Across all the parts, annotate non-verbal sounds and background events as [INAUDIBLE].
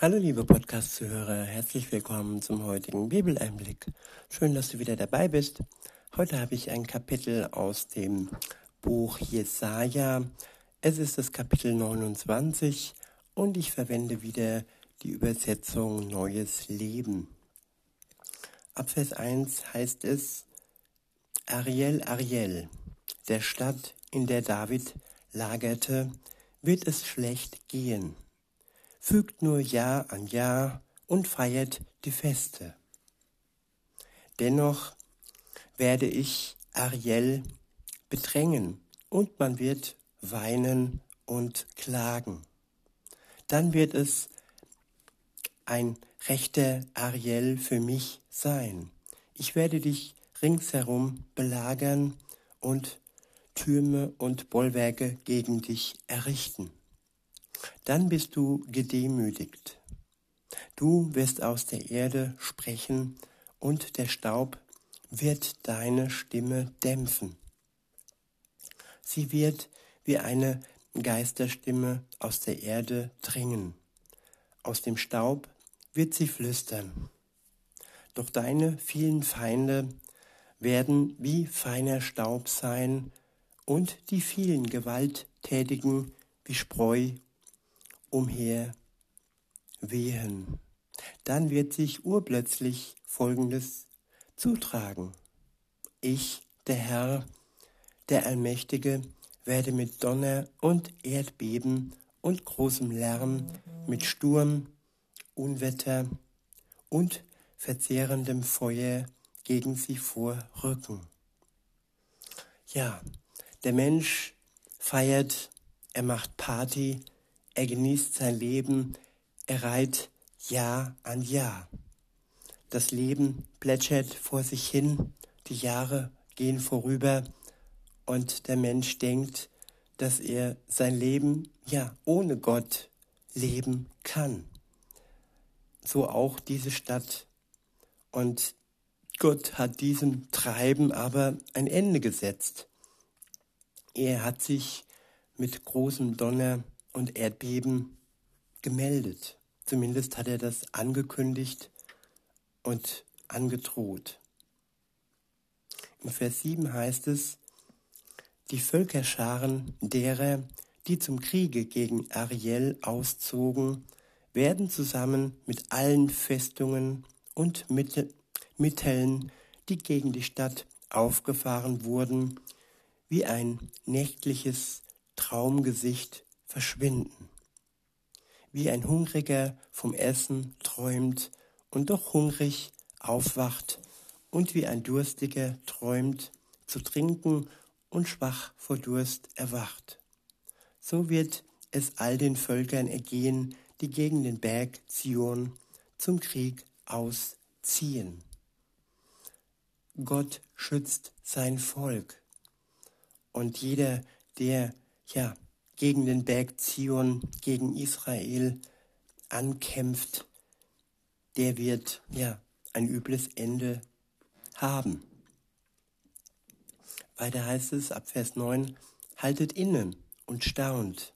Hallo liebe Podcast-Zuhörer, herzlich willkommen zum heutigen Bibeleinblick. Schön, dass du wieder dabei bist. Heute habe ich ein Kapitel aus dem Buch Jesaja. Es ist das Kapitel 29 und ich verwende wieder die Übersetzung Neues Leben. Ab Vers 1 heißt es, Ariel, Ariel, der Stadt, in der David lagerte, wird es schlecht gehen fügt nur Jahr an Jahr und feiert die Feste. Dennoch werde ich Ariel bedrängen und man wird weinen und klagen. Dann wird es ein rechter Ariel für mich sein. Ich werde dich ringsherum belagern und Türme und Bollwerke gegen dich errichten dann bist du gedemütigt. Du wirst aus der Erde sprechen und der Staub wird deine Stimme dämpfen. Sie wird wie eine Geisterstimme aus der Erde dringen. Aus dem Staub wird sie flüstern. Doch deine vielen Feinde werden wie feiner Staub sein und die vielen Gewalttätigen wie Spreu umher wehen. Dann wird sich urplötzlich Folgendes zutragen. Ich, der Herr, der Allmächtige, werde mit Donner und Erdbeben und großem Lärm, mit Sturm, Unwetter und verzehrendem Feuer gegen sie vorrücken. Ja, der Mensch feiert, er macht Party, er genießt sein Leben, er reiht Jahr an Jahr. Das Leben plätschert vor sich hin, die Jahre gehen vorüber und der Mensch denkt, dass er sein Leben ja ohne Gott leben kann. So auch diese Stadt. Und Gott hat diesem Treiben aber ein Ende gesetzt. Er hat sich mit großem Donner und Erdbeben gemeldet. Zumindest hat er das angekündigt und angedroht. In Vers 7 heißt es, die Völkerscharen derer, die zum Kriege gegen Ariel auszogen, werden zusammen mit allen Festungen und Mitteln, die gegen die Stadt aufgefahren wurden, wie ein nächtliches Traumgesicht verschwinden. Wie ein Hungriger vom Essen träumt und doch hungrig aufwacht und wie ein Durstiger träumt zu trinken und schwach vor Durst erwacht. So wird es all den Völkern ergehen, die gegen den Berg Zion zum Krieg ausziehen. Gott schützt sein Volk. Und jeder, der ja gegen den Berg Zion, gegen Israel ankämpft, der wird ja ein übles Ende haben. Weiter heißt es ab Vers 9, haltet inne und staunt,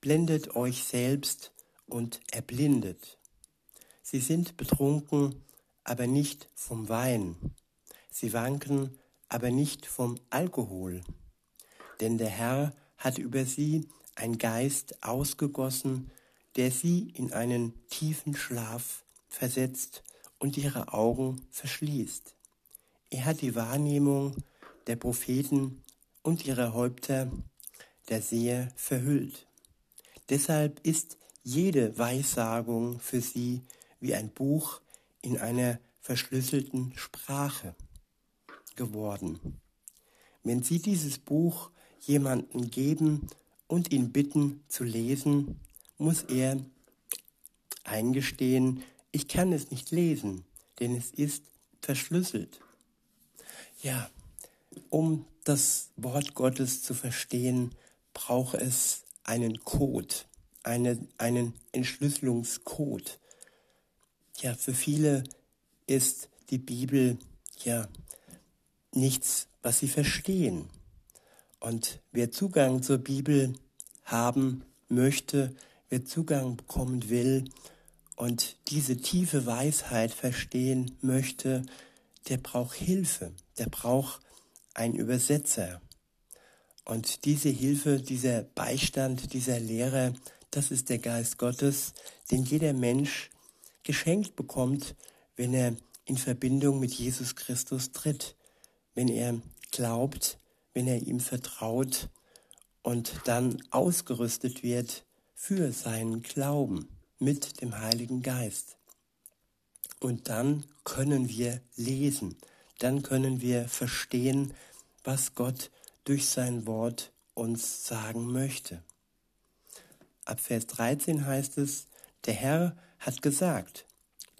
blendet euch selbst und erblindet. Sie sind betrunken, aber nicht vom Wein. Sie wanken, aber nicht vom Alkohol. Denn der Herr hat über sie ein Geist ausgegossen, der sie in einen tiefen Schlaf versetzt und ihre Augen verschließt. Er hat die Wahrnehmung der Propheten und ihre Häupter der Seher verhüllt. Deshalb ist jede Weissagung für sie wie ein Buch in einer verschlüsselten Sprache geworden. Wenn sie dieses Buch jemanden geben und ihn bitten zu lesen, muss er eingestehen, ich kann es nicht lesen, denn es ist verschlüsselt. Ja, um das Wort Gottes zu verstehen, braucht es einen Code, eine, einen Entschlüsselungscode. Ja, für viele ist die Bibel ja nichts, was sie verstehen. Und wer Zugang zur Bibel haben möchte, wer Zugang bekommen will und diese tiefe Weisheit verstehen möchte, der braucht Hilfe, der braucht einen Übersetzer. Und diese Hilfe, dieser Beistand, dieser Lehrer, das ist der Geist Gottes, den jeder Mensch geschenkt bekommt, wenn er in Verbindung mit Jesus Christus tritt, wenn er glaubt, wenn er ihm vertraut und dann ausgerüstet wird für seinen Glauben mit dem Heiligen Geist. Und dann können wir lesen, dann können wir verstehen, was Gott durch sein Wort uns sagen möchte. Ab Vers 13 heißt es, der Herr hat gesagt,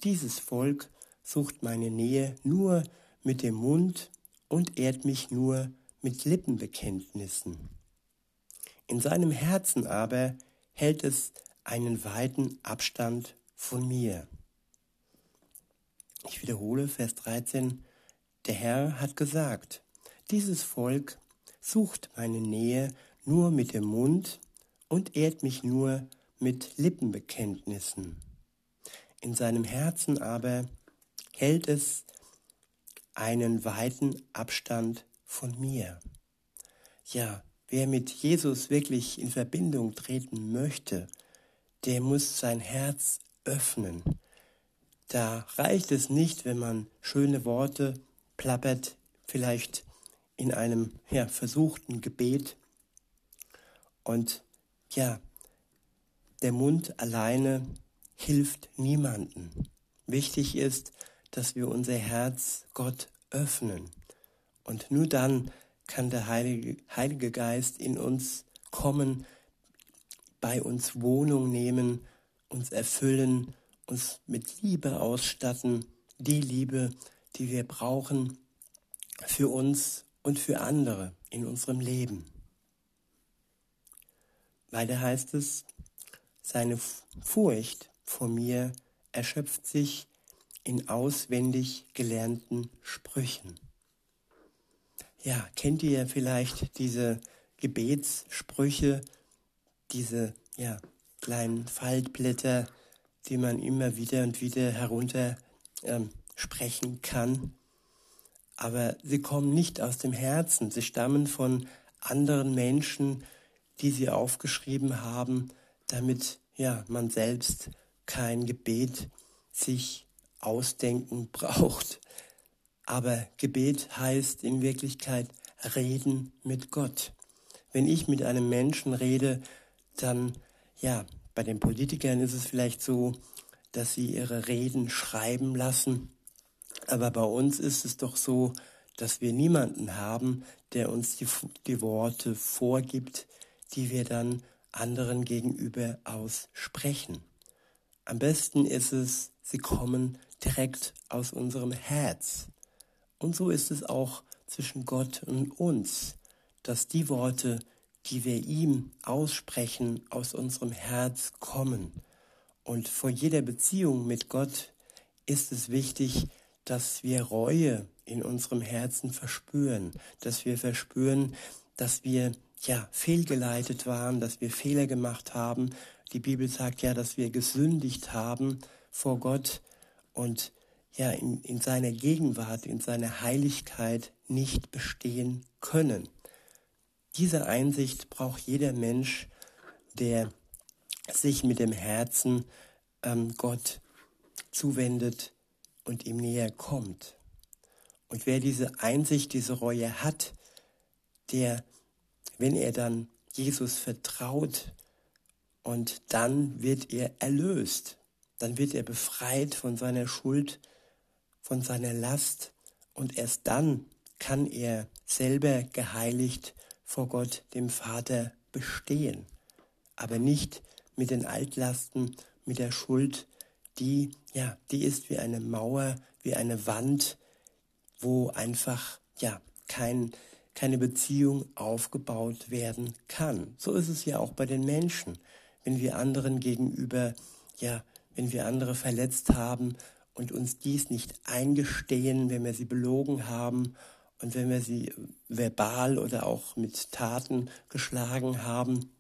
dieses Volk sucht meine Nähe nur mit dem Mund und ehrt mich nur mit Lippenbekenntnissen. In seinem Herzen aber hält es einen weiten Abstand von mir. Ich wiederhole Vers 13. Der Herr hat gesagt, dieses Volk sucht meine Nähe nur mit dem Mund und ehrt mich nur mit Lippenbekenntnissen. In seinem Herzen aber hält es einen weiten Abstand von mir. Ja, wer mit Jesus wirklich in Verbindung treten möchte, der muss sein Herz öffnen. Da reicht es nicht, wenn man schöne Worte plappert, vielleicht in einem ja, versuchten Gebet. Und ja, der Mund alleine hilft niemanden. Wichtig ist, dass wir unser Herz Gott öffnen. Und nur dann kann der Heilige, Heilige Geist in uns kommen, bei uns Wohnung nehmen, uns erfüllen, uns mit Liebe ausstatten, die Liebe, die wir brauchen für uns und für andere in unserem Leben. Weiter heißt es, seine Furcht vor mir erschöpft sich in auswendig gelernten Sprüchen. Ja, kennt ihr vielleicht diese Gebetssprüche, diese ja, kleinen Faltblätter, die man immer wieder und wieder herunter ähm, sprechen kann? Aber sie kommen nicht aus dem Herzen, sie stammen von anderen Menschen, die sie aufgeschrieben haben, damit ja man selbst kein Gebet sich ausdenken [LAUGHS] braucht. Aber Gebet heißt in Wirklichkeit reden mit Gott. Wenn ich mit einem Menschen rede, dann, ja, bei den Politikern ist es vielleicht so, dass sie ihre Reden schreiben lassen. Aber bei uns ist es doch so, dass wir niemanden haben, der uns die, die Worte vorgibt, die wir dann anderen gegenüber aussprechen. Am besten ist es, sie kommen direkt aus unserem Herz. Und so ist es auch zwischen Gott und uns, dass die Worte, die wir ihm aussprechen, aus unserem Herz kommen. Und vor jeder Beziehung mit Gott ist es wichtig, dass wir Reue in unserem Herzen verspüren, dass wir verspüren, dass wir ja fehlgeleitet waren, dass wir Fehler gemacht haben. Die Bibel sagt ja, dass wir gesündigt haben vor Gott und ja in, in seiner Gegenwart, in seiner Heiligkeit nicht bestehen können. Diese Einsicht braucht jeder Mensch, der sich mit dem Herzen ähm, Gott zuwendet und ihm näher kommt. Und wer diese Einsicht, diese Reue hat, der, wenn er dann Jesus vertraut, und dann wird er erlöst, dann wird er befreit von seiner Schuld, von seiner Last und erst dann kann er selber geheiligt vor Gott, dem Vater, bestehen. Aber nicht mit den Altlasten, mit der Schuld, die, ja, die ist wie eine Mauer, wie eine Wand, wo einfach, ja, kein, keine Beziehung aufgebaut werden kann. So ist es ja auch bei den Menschen. Wenn wir anderen gegenüber, ja, wenn wir andere verletzt haben und uns dies nicht eingestehen, wenn wir sie belogen haben und wenn wir sie verbal oder auch mit Taten geschlagen haben,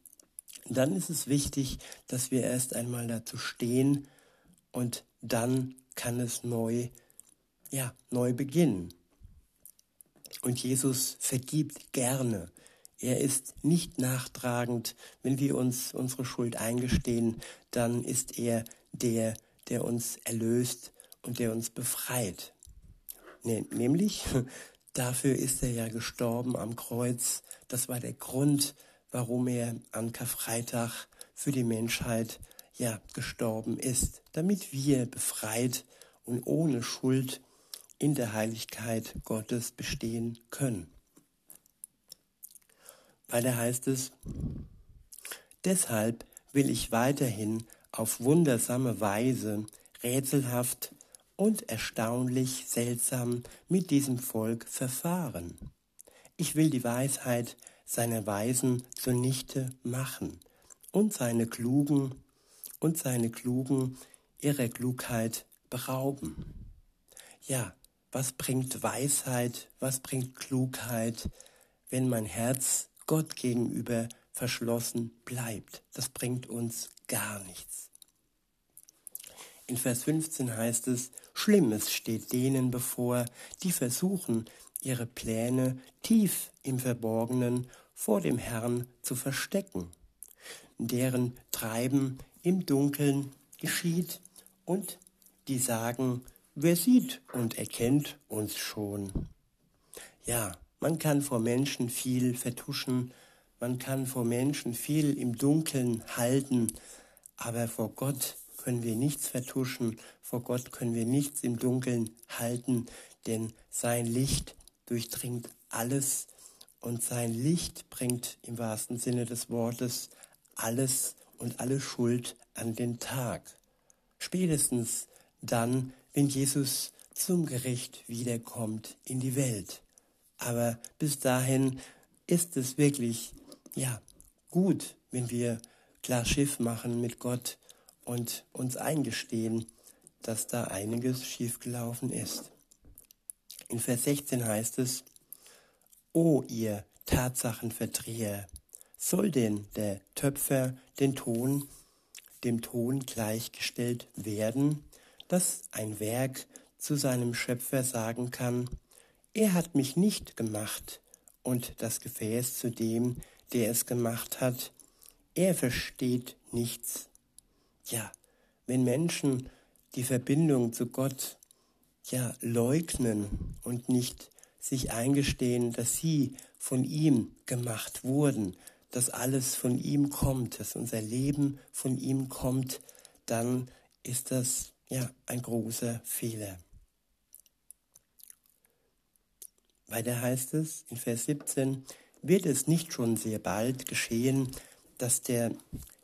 dann ist es wichtig, dass wir erst einmal dazu stehen und dann kann es neu, ja, neu beginnen. Und Jesus vergibt gerne. Er ist nicht nachtragend. Wenn wir uns unsere Schuld eingestehen, dann ist er der, der uns erlöst und der uns befreit. Nämlich, [LAUGHS] dafür ist er ja gestorben am Kreuz. Das war der Grund, warum er an Karfreitag für die Menschheit ja gestorben ist, damit wir befreit und ohne Schuld in der Heiligkeit Gottes bestehen können. Weiter heißt es, deshalb will ich weiterhin auf wundersame Weise rätselhaft und erstaunlich seltsam mit diesem Volk verfahren. Ich will die Weisheit seiner Weisen zunichte machen und seine Klugen und seine Klugen ihrer Klugheit berauben. Ja, was bringt Weisheit, was bringt Klugheit, wenn mein Herz Gott gegenüber verschlossen bleibt? Das bringt uns gar nichts. In Vers 15 heißt es, Schlimmes steht denen bevor, die versuchen, ihre Pläne tief im Verborgenen vor dem Herrn zu verstecken, deren Treiben im Dunkeln geschieht und die sagen, Wer sieht und erkennt uns schon? Ja, man kann vor Menschen viel vertuschen, man kann vor Menschen viel im Dunkeln halten, aber vor Gott können wir nichts vertuschen, vor Gott können wir nichts im Dunkeln halten, denn sein Licht durchdringt alles und sein Licht bringt im wahrsten Sinne des Wortes alles und alle Schuld an den Tag. Spätestens dann, wenn Jesus zum Gericht wiederkommt in die Welt. Aber bis dahin ist es wirklich, ja, gut, wenn wir klar Schiff machen mit Gott und uns eingestehen, dass da einiges schiefgelaufen ist. In Vers 16 heißt es, O ihr Tatsachenverdreher, soll denn der Töpfer den Ton, dem Ton gleichgestellt werden, dass ein Werk zu seinem Schöpfer sagen kann, er hat mich nicht gemacht, und das Gefäß zu dem, der es gemacht hat, er versteht nichts. Ja, wenn Menschen die Verbindung zu Gott ja leugnen und nicht sich eingestehen, dass sie von ihm gemacht wurden, dass alles von ihm kommt, dass unser Leben von ihm kommt, dann ist das ja, ein großer Fehler. Weiter heißt es in Vers 17, wird es nicht schon sehr bald geschehen, dass der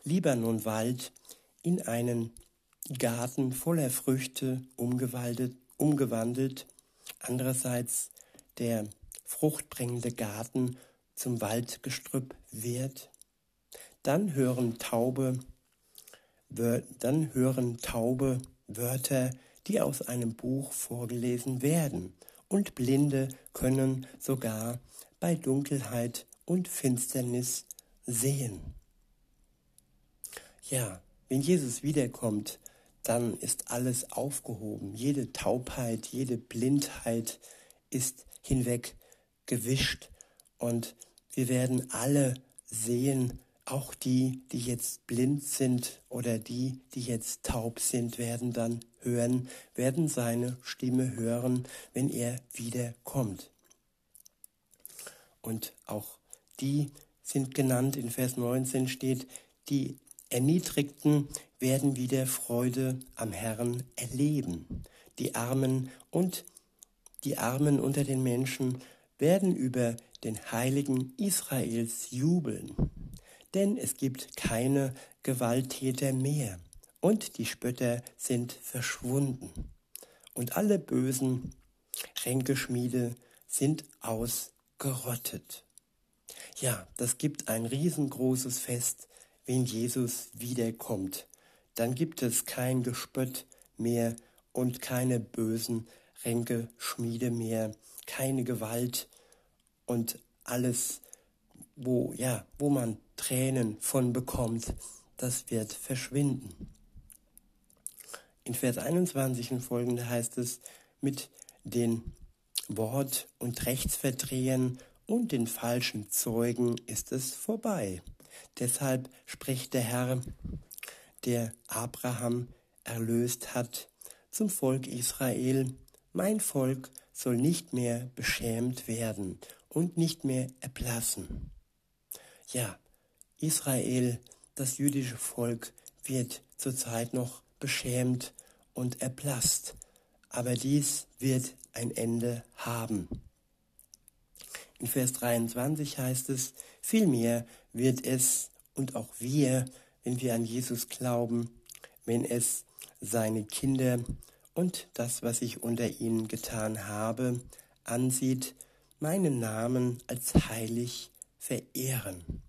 Libanonwald in einen Garten voller Früchte umgewandelt, umgewandelt, andererseits der fruchtbringende Garten zum Waldgestrüpp wird? Dann hören Taube, dann hören Taube Wörter, die aus einem Buch vorgelesen werden, und Blinde können sogar bei Dunkelheit und Finsternis sehen. Ja, wenn Jesus wiederkommt, dann ist alles aufgehoben. Jede Taubheit, jede Blindheit ist hinweg gewischt und wir werden alle sehen, auch die, die jetzt blind sind oder die, die jetzt taub sind, werden dann hören, werden seine Stimme hören, wenn er wiederkommt. Und auch die sind genannt, in Vers 19 steht, die Erniedrigten werden wieder Freude am Herrn erleben. Die Armen und die Armen unter den Menschen werden über den Heiligen Israels jubeln denn es gibt keine Gewalttäter mehr und die Spötter sind verschwunden und alle bösen Ränkeschmiede sind ausgerottet. Ja, das gibt ein riesengroßes Fest, wenn Jesus wiederkommt. Dann gibt es kein Gespött mehr und keine bösen Ränkeschmiede mehr, keine Gewalt und alles, wo, ja, wo man Tränen von bekommt, das wird verschwinden. In Vers 21 und folgende heißt es, mit den Wort- und Rechtsverdrehern und den falschen Zeugen ist es vorbei. Deshalb spricht der Herr, der Abraham erlöst hat, zum Volk Israel, mein Volk soll nicht mehr beschämt werden und nicht mehr erblassen. Ja, Israel, das jüdische Volk, wird zurzeit noch beschämt und erblasst, aber dies wird ein Ende haben. In Vers 23 heißt es, vielmehr wird es und auch wir, wenn wir an Jesus glauben, wenn es seine Kinder und das, was ich unter ihnen getan habe, ansieht, meinen Namen als heilig verehren.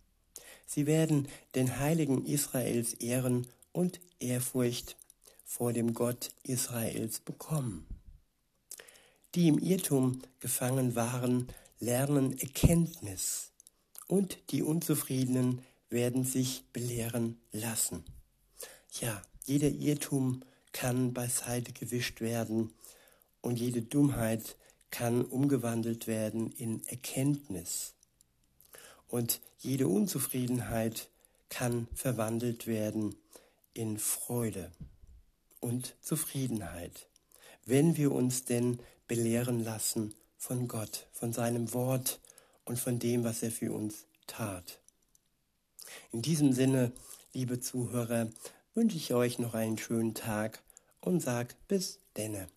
Sie werden den Heiligen Israels Ehren und Ehrfurcht vor dem Gott Israels bekommen. Die im Irrtum gefangen waren, lernen Erkenntnis und die Unzufriedenen werden sich belehren lassen. Ja, jeder Irrtum kann beiseite gewischt werden und jede Dummheit kann umgewandelt werden in Erkenntnis. Und jede Unzufriedenheit kann verwandelt werden in Freude und Zufriedenheit, wenn wir uns denn belehren lassen von Gott, von seinem Wort und von dem, was er für uns tat. In diesem Sinne, liebe Zuhörer, wünsche ich euch noch einen schönen Tag und sag bis denne.